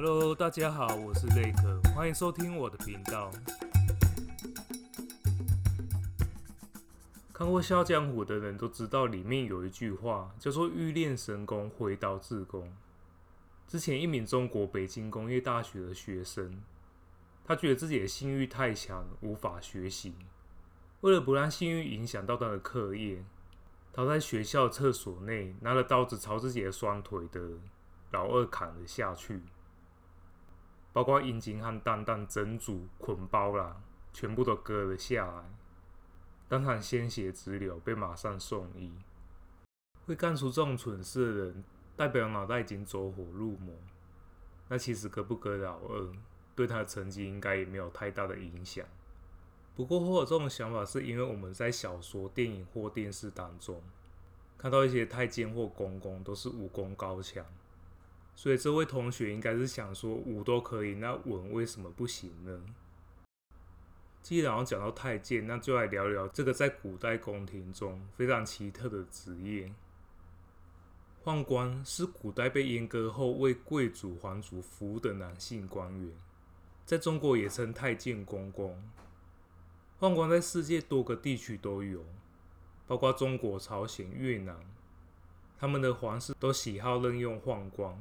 Hello，大家好，我是雷克，欢迎收听我的频道。看过《笑江湖》的人都知道，里面有一句话叫做“欲练神功，挥刀自宫”。之前一名中国北京工业大学的学生，他觉得自己的性欲太强，无法学习。为了不让性欲影响到他的课业，他在学校厕所内拿了刀子朝自己的双腿的老二砍了下去。包括阴茎和蛋蛋整组捆包啦，全部都割了下来，当场鲜血直流，被马上送医。会干出这种蠢事的人，代表脑袋已经走火入魔。那其实割不割老二，对他的成绩应该也没有太大的影响。不过会有这种想法，是因为我们在小说、电影或电视当中，看到一些太监或公公都是武功高强。所以这位同学应该是想说，武都可以，那文为什么不行呢？既然要讲到太监，那就来聊聊这个在古代宫廷中非常奇特的职业。宦官是古代被阉割后为贵族皇族服务的男性官员，在中国也称太监公公。宦官在世界多个地区都有，包括中国、朝鲜、越南，他们的皇室都喜好任用宦官。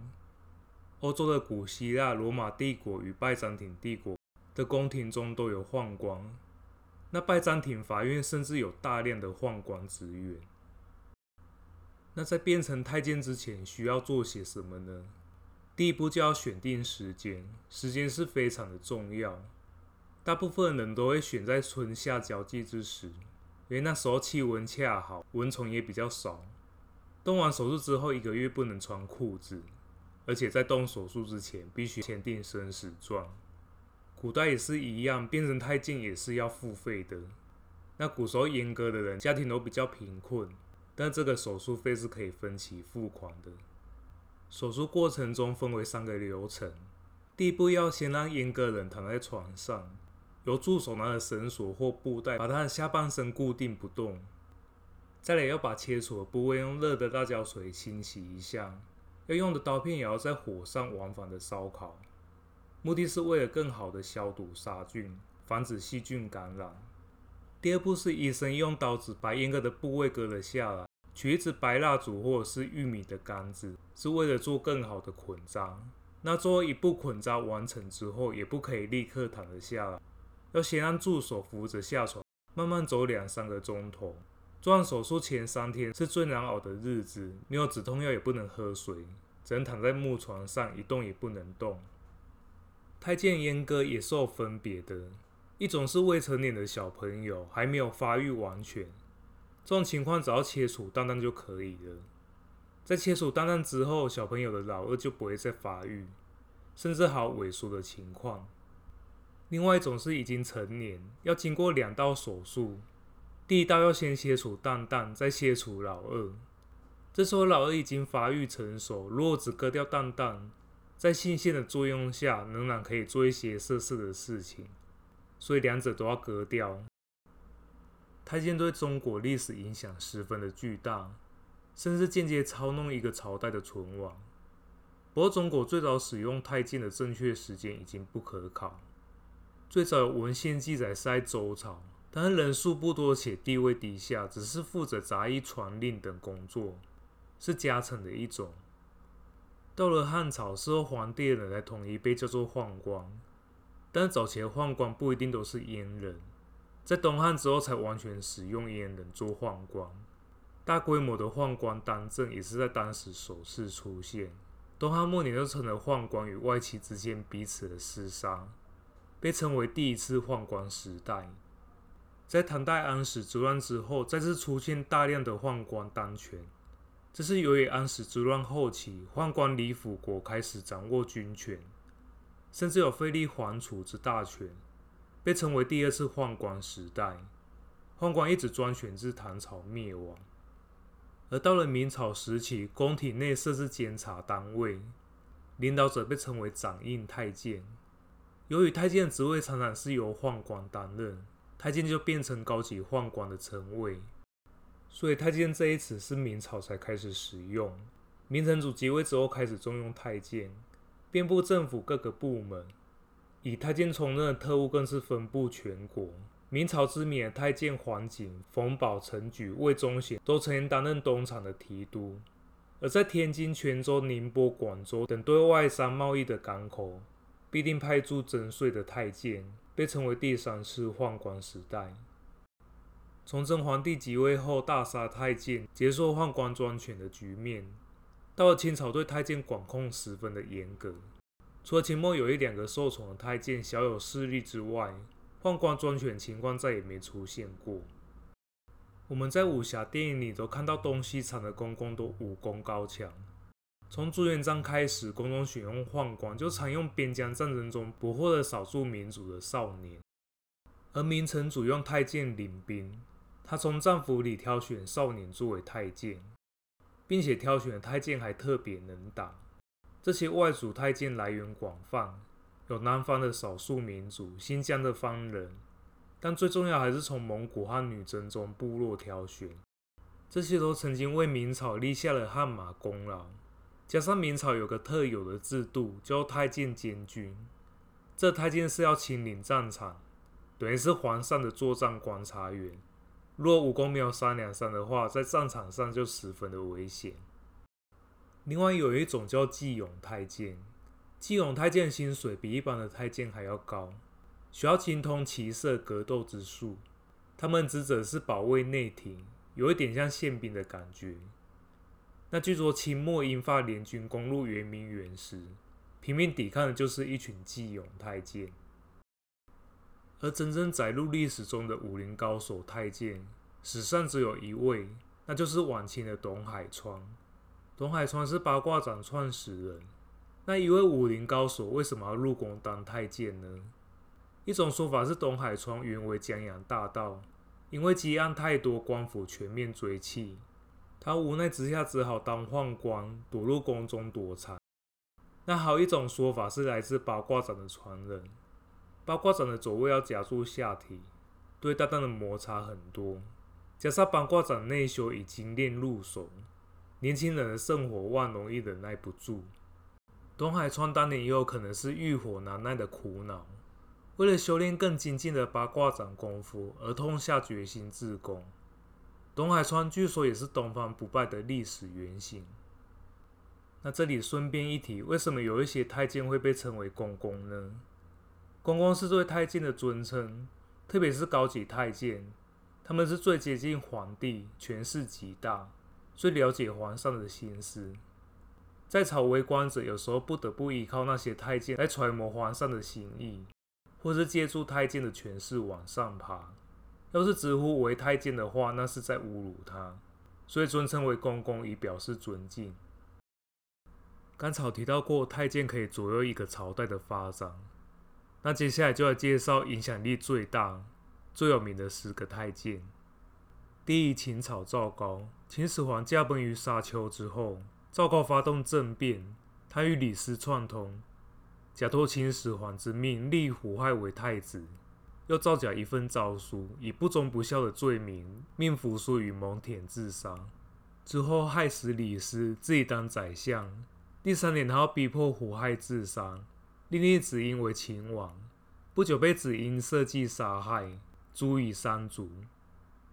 欧洲的古希腊、罗马帝国与拜占庭帝国的宫廷中都有宦官，那拜占庭法院甚至有大量的宦官职员。那在变成太监之前需要做些什么呢？第一步就要选定时间，时间是非常的重要。大部分人都会选在春夏交际之时，因为那时候气温恰好，蚊虫也比较少。动完手术之后一个月不能穿裤子。而且在动手术之前，必须签订生死状。古代也是一样，变成太监也是要付费的。那古时候阉割的人家庭都比较贫困，但这个手术费是可以分期付款的。手术过程中分为三个流程：第一步要先让阉割人躺在床上，由助手拿着绳索或布带把他的下半身固定不动。再来要把切除的部位用热的辣椒水清洗一下。要用的刀片也要在火上往返的烧烤，目的是为了更好的消毒杀菌，防止细菌感染。第二步是医生用刀子把阉割的部位割了下来，取一支白蜡烛或者是玉米的杆子，是为了做更好的捆扎。那最后一步捆扎完成之后，也不可以立刻躺了下来，要先让助手扶着下床，慢慢走两三个钟头。做完手术前三天是最难熬的日子，没有止痛药也不能喝水，只能躺在木床上一动也不能动。太监阉割也是有分别的，一种是未成年的小朋友还没有发育完全，这种情况只要切除蛋蛋就可以了。在切除蛋蛋之后，小朋友的老二就不会再发育，甚至还有萎缩的情况。另外一种是已经成年，要经过两道手术。第一刀要先切除蛋蛋，再切除老二。这时候老二已经发育成熟，如果只割掉蛋蛋，在性腺的作用下，仍然可以做一些色色的事情，所以两者都要割掉。太监对中国历史影响十分的巨大，甚至间接操弄一个朝代的存亡。不过，中国最早使用太监的正确时间已经不可考，最早有文献记载是在周朝。但人数不多且地位低下，只是负责杂役传令等工作，是家臣的一种。到了汉朝，是由皇帝的人才统一，被叫做宦官。但早期的宦官不一定都是阉人，在东汉之后才完全使用阉人做宦官。大规模的宦官当政也是在当时首次出现。东汉末年就成了宦官与外戚之间彼此的厮杀，被称为第一次宦官时代。在唐代安史之乱之后，再次出现大量的宦官当权。这是由于安史之乱后期，宦官李辅国开始掌握军权，甚至有废立皇储之大权，被称为第二次宦官时代。宦官一直专权至唐朝灭亡。而到了明朝时期，宫廷内设置监察单位，领导者被称为掌印太监。由于太监职位常常是由宦官担任。太监就变成高级宦官的称谓，所以太监这一词是明朝才开始使用。明成祖即位之后开始重用太监，遍布政府各个部门。以太监充任的特务更是分布全国。明朝知名的太监黄景、冯保、陈举、魏忠贤都曾经担任东厂的提督。而在天津、泉州、宁波、广州等对外商贸易的港口，必定派驻征税的太监，被称为第三次宦官时代。崇祯皇帝即位后，大杀太监，结束宦官专权的局面。到了清朝，对太监管控十分的严格。除了清末有一两个受宠的太监小有势力之外，宦官专权情况再也没出现过。我们在武侠电影里都看到东西厂的公公都武功高强。从朱元璋开始，宫中选用宦官就常用边疆战争中捕获了少数民族的少年。而明成祖用太监领兵，他从战俘里挑选少年作为太监，并且挑选的太监还特别能打。这些外族太监来源广泛，有南方的少数民族、新疆的方人，但最重要还是从蒙古和女真中部落挑选。这些都曾经为明朝立下了汗马功劳。加上明朝有个特有的制度，叫太监监军。这太监是要亲临战场，等于是皇上的作战观察员。若武功没有三两三的话，在战场上就十分的危险。另外有一种叫骑勇太监，骑勇太监薪水比一般的太监还要高，需要精通骑射格斗之术。他们职责是保卫内廷，有一点像宪兵的感觉。那据说清末英法联军攻入圆明园时，拼命抵抗的就是一群骑勇太监。而真正载入历史中的武林高手太监，史上只有一位，那就是晚清的董海川。董海川是八卦掌创始人，那一位武林高手为什么要入宫当太监呢？一种说法是董海川原为江洋大盗，因为积案太多，官府全面追缉，他无奈之下只好当宦官，躲入宫中躲藏。那还有一种说法是来自八卦掌的传人，八卦掌的走位要夹住下体，对大刀的摩擦很多，加上八卦掌内修已经练入手。年轻人的圣火旺，容易忍耐不住。董海川当年也有可能是欲火难耐的苦恼，为了修炼更精进的八卦掌功夫而痛下决心自宫。董海川据说也是东方不败的历史原型。那这里顺便一提，为什么有一些太监会被称为公公呢？公公是对太监的尊称，特别是高级太监，他们是最接近皇帝，权势极大。最了解皇上的心思，在朝为官者有时候不得不依靠那些太监来揣摩皇上的心意，或是借助太监的权势往上爬。要是直呼为太监的话，那是在侮辱他，所以尊称为公公以表示尊敬。甘草提到过，太监可以左右一个朝代的发展，那接下来就要介绍影响力最大、最有名的十个太监。第一，秦朝赵高。秦始皇驾崩于沙丘之后，赵高发动政变，他与李斯串通，假托秦始皇之命立胡亥为太子，又造假一份诏书，以不忠不孝的罪名命扶苏与蒙恬自杀。之后害死李斯，自己当宰相。第三年，他要逼迫胡亥自杀，另立子婴为秦王。不久被子婴设计杀害，诛以三族。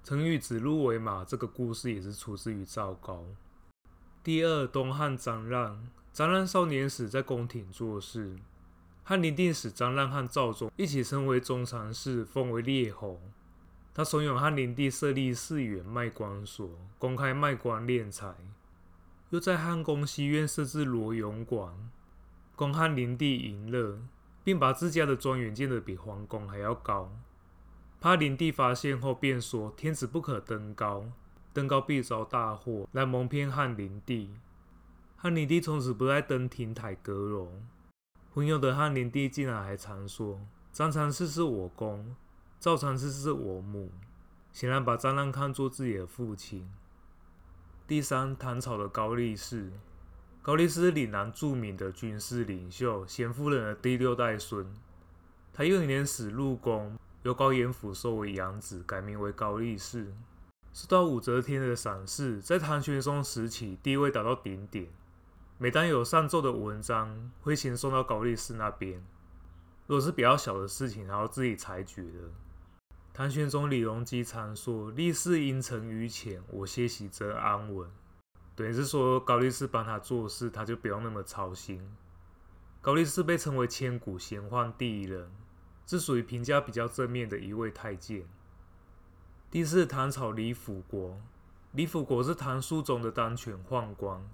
成语“指鹿为马”这个故事也是出自于赵高。第二，东汉张让。张让少年时在宫廷做事，汉灵帝使张让和赵忠一起升为中常侍，封为列侯。他怂恿汉灵帝设立寺院卖官所，公开卖官敛财，又在汉宫西苑设置罗永馆，供汉灵帝淫乐，并把自家的庄园建得比皇宫还要高。怕灵帝发现后，便说：“天子不可登高，登高必遭大祸，来蒙骗汉灵帝。”汉灵帝从此不再登亭台阁楼。昏庸的汉灵帝竟然还常说：“张常侍是我公，赵常侍是我母。”显然把张让看作自己的父亲。第三，唐朝的高力士。高力士是岭南著名的军事领袖，贤夫人的第六代孙。他幼年时入宫。由高延甫收为养子，改名为高力士，受到武则天的赏识，在唐玄宗时期地位达到顶点。每当有上奏的文章，会先送到高力士那边。如果是比较小的事情，然后自己裁决的。唐玄宗李隆基常说：“力士因臣于前，我些喜则安稳。”等于是说高力士帮他做事，他就不用那么操心。高力士被称为千古贤宦第一人，是属于评价比较正面的一位太监。第四，唐朝李辅国。李辅国是唐肃宗的当权宦官，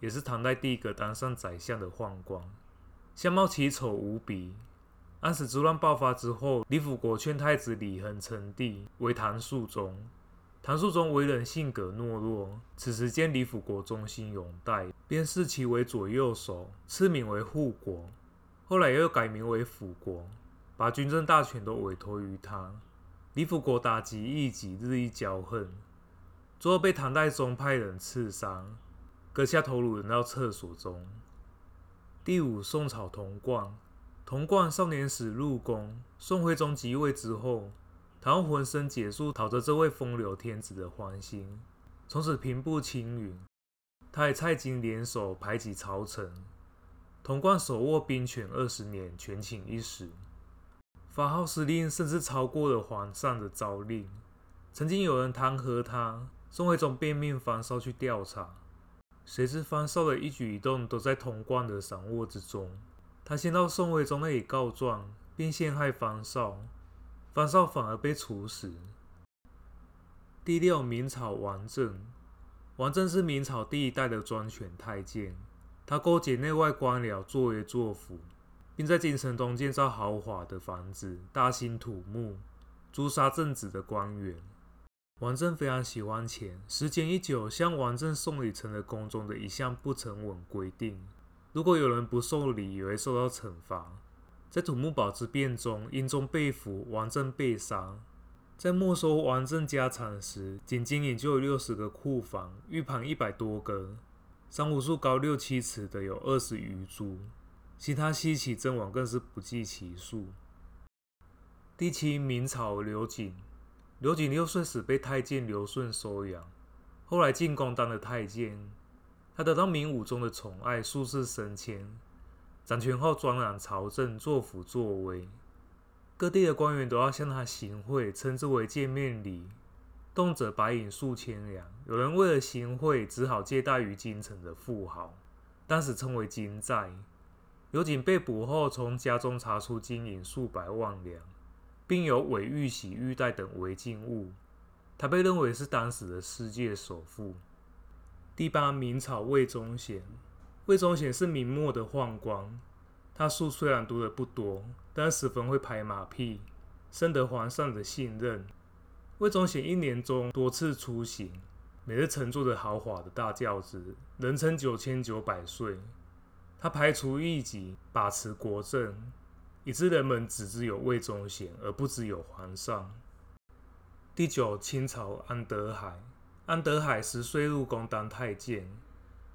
也是唐代第一个当上宰相的宦官，相貌奇丑无比。安史之乱爆发之后，李辅国劝太子李恒称帝，为唐肃宗。唐肃宗为人性格懦弱，此时见李辅国忠心拥戴，便视其为左右手，赐名为护国。后来又改名为辅国，把军政大权都委托于他。李辅国打击异己，日益骄横，最后被唐代宗派人刺杀，割下头颅扔到厕所中。第五，宋朝童贯。童贯少年时入宫，宋徽宗即位之后，他用浑身解数讨得这位风流天子的欢心，从此平步青云。他与蔡京联手排挤朝臣，童贯手握兵权二十年，权倾一时，发号施令甚至超过了皇上的诏令。曾经有人弹劾他，宋徽宗便命方绍去调查，谁知方少的一举一动都在童贯的掌握之中。他先到宋徽宗那里告状，并陷害方少，方少反而被处死。第六，明朝王振，王振是明朝第一代的专权太监，他勾结内外官僚作威作福，并在京城东建造豪华的房子，大兴土木，诛杀正直的官员。王振非常喜欢钱，时间一久，向王振送礼成了宫中的一项不成文规定。如果有人不送礼，也会受到惩罚。在土木堡之变中，英宗被俘，王振被杀。在没收王振家产时，仅经营就有六十个库房，玉盘一百多个，珊瑚树高六七尺的有二十余株，其他稀奇珍玩更是不计其数。第七，明朝刘瑾，刘瑾六岁时被太监刘顺收养，后来进宫当了太监。他得到明武宗的宠爱，数次升迁，掌权后专揽朝政，作辅作威，各地的官员都要向他行贿，称之为见面礼，动辄白银数千两。有人为了行贿，只好借贷于京城的富豪，当时称为金债。刘瑾被捕后，从家中查出金银数百万两，并有伪玉玺、玉带等违禁物，他被认为是当时的世界首富。第八，明朝魏忠贤。魏忠贤是明末的宦官，他书虽然读得不多，但十分会拍马屁，深得皇上的信任。魏忠贤一年中多次出行，每日乘坐着豪华的大轿子，人称九千九百岁。他排除异己，把持国政，以致人们只知有魏忠贤，而不知有皇上。第九，清朝安德海。安德海十岁入宫当太监，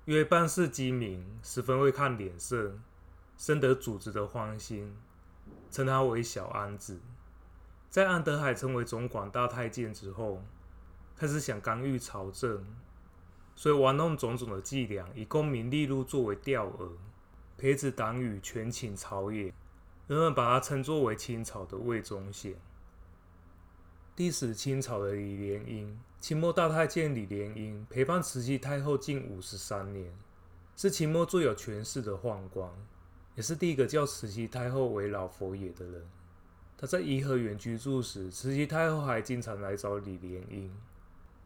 因为办事精明，十分会看脸色，深得主子的欢心，称他为小安子。在安德海成为总管大太监之后，开始想干预朝政，所以玩弄种种的伎俩，以功名利禄作为钓饵，培植党羽，权倾朝野，人们把他称作为清朝的魏忠贤。第十，清朝的李莲英，清末大太监李莲英陪伴慈禧太后近五十三年，是清末最有权势的宦官，也是第一个叫慈禧太后为老佛爷的人。他在颐和园居住时，慈禧太后还经常来找李莲英，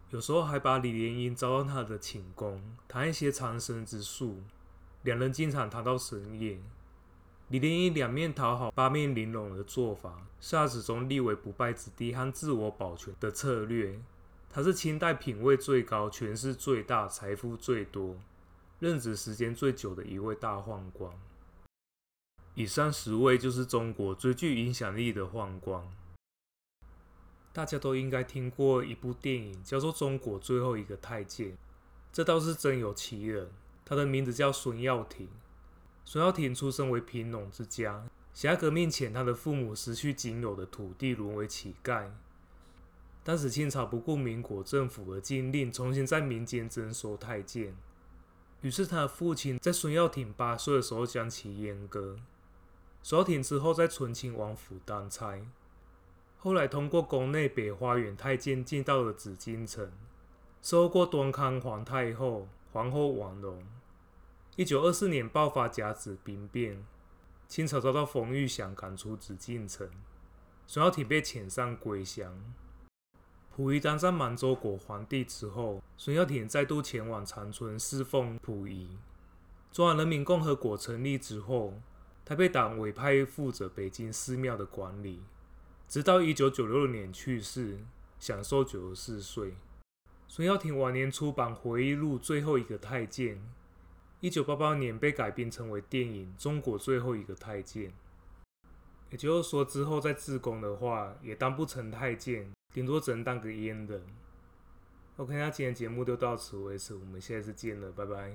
有时候还把李莲英招到他的寝宫，谈一些长生之术，两人经常谈到深夜。李莲英两面讨好、八面玲珑的做法，是他始终立为不败之地和自我保全的策略。他是清代品位最高、权势最大、财富最多、任职时间最久的一位大宦官。以上十位就是中国最具影响力的宦官。大家都应该听过一部电影，叫做《中国最后一个太监》，这倒是真有其人，他的名字叫孙耀庭。孙耀庭出生为贫农之家。辛亥革命前，他的父母失去仅有的土地，沦为乞丐。当时清朝不顾民国政府的禁令，重新在民间征收太监。于是他的父亲在孙耀庭八岁的时候将其阉割。孙耀庭之后在醇亲王府当差，后来通过宫内北花园太监进到了紫禁城，伺候过端康皇太后、皇后王荣。一九二四年爆发甲子兵变，清朝遭到冯玉祥赶出紫禁城，孙耀庭被遣上归乡。溥仪当上满洲国皇帝之后，孙耀庭再度前往长春侍奉溥仪。中华人民共和国成立之后，他被党委派负责北京寺庙的管理，直到一九九六年去世，享寿九十四岁。孙耀庭晚年出版回忆录《最后一个太监》，一九八八年被改编成为电影《中国最后一个太监》。也就是说，之后在自宫的话，也当不成太监。顶多只能当个阉人。OK，那今天节目就到此为止，我们下次见了，拜拜。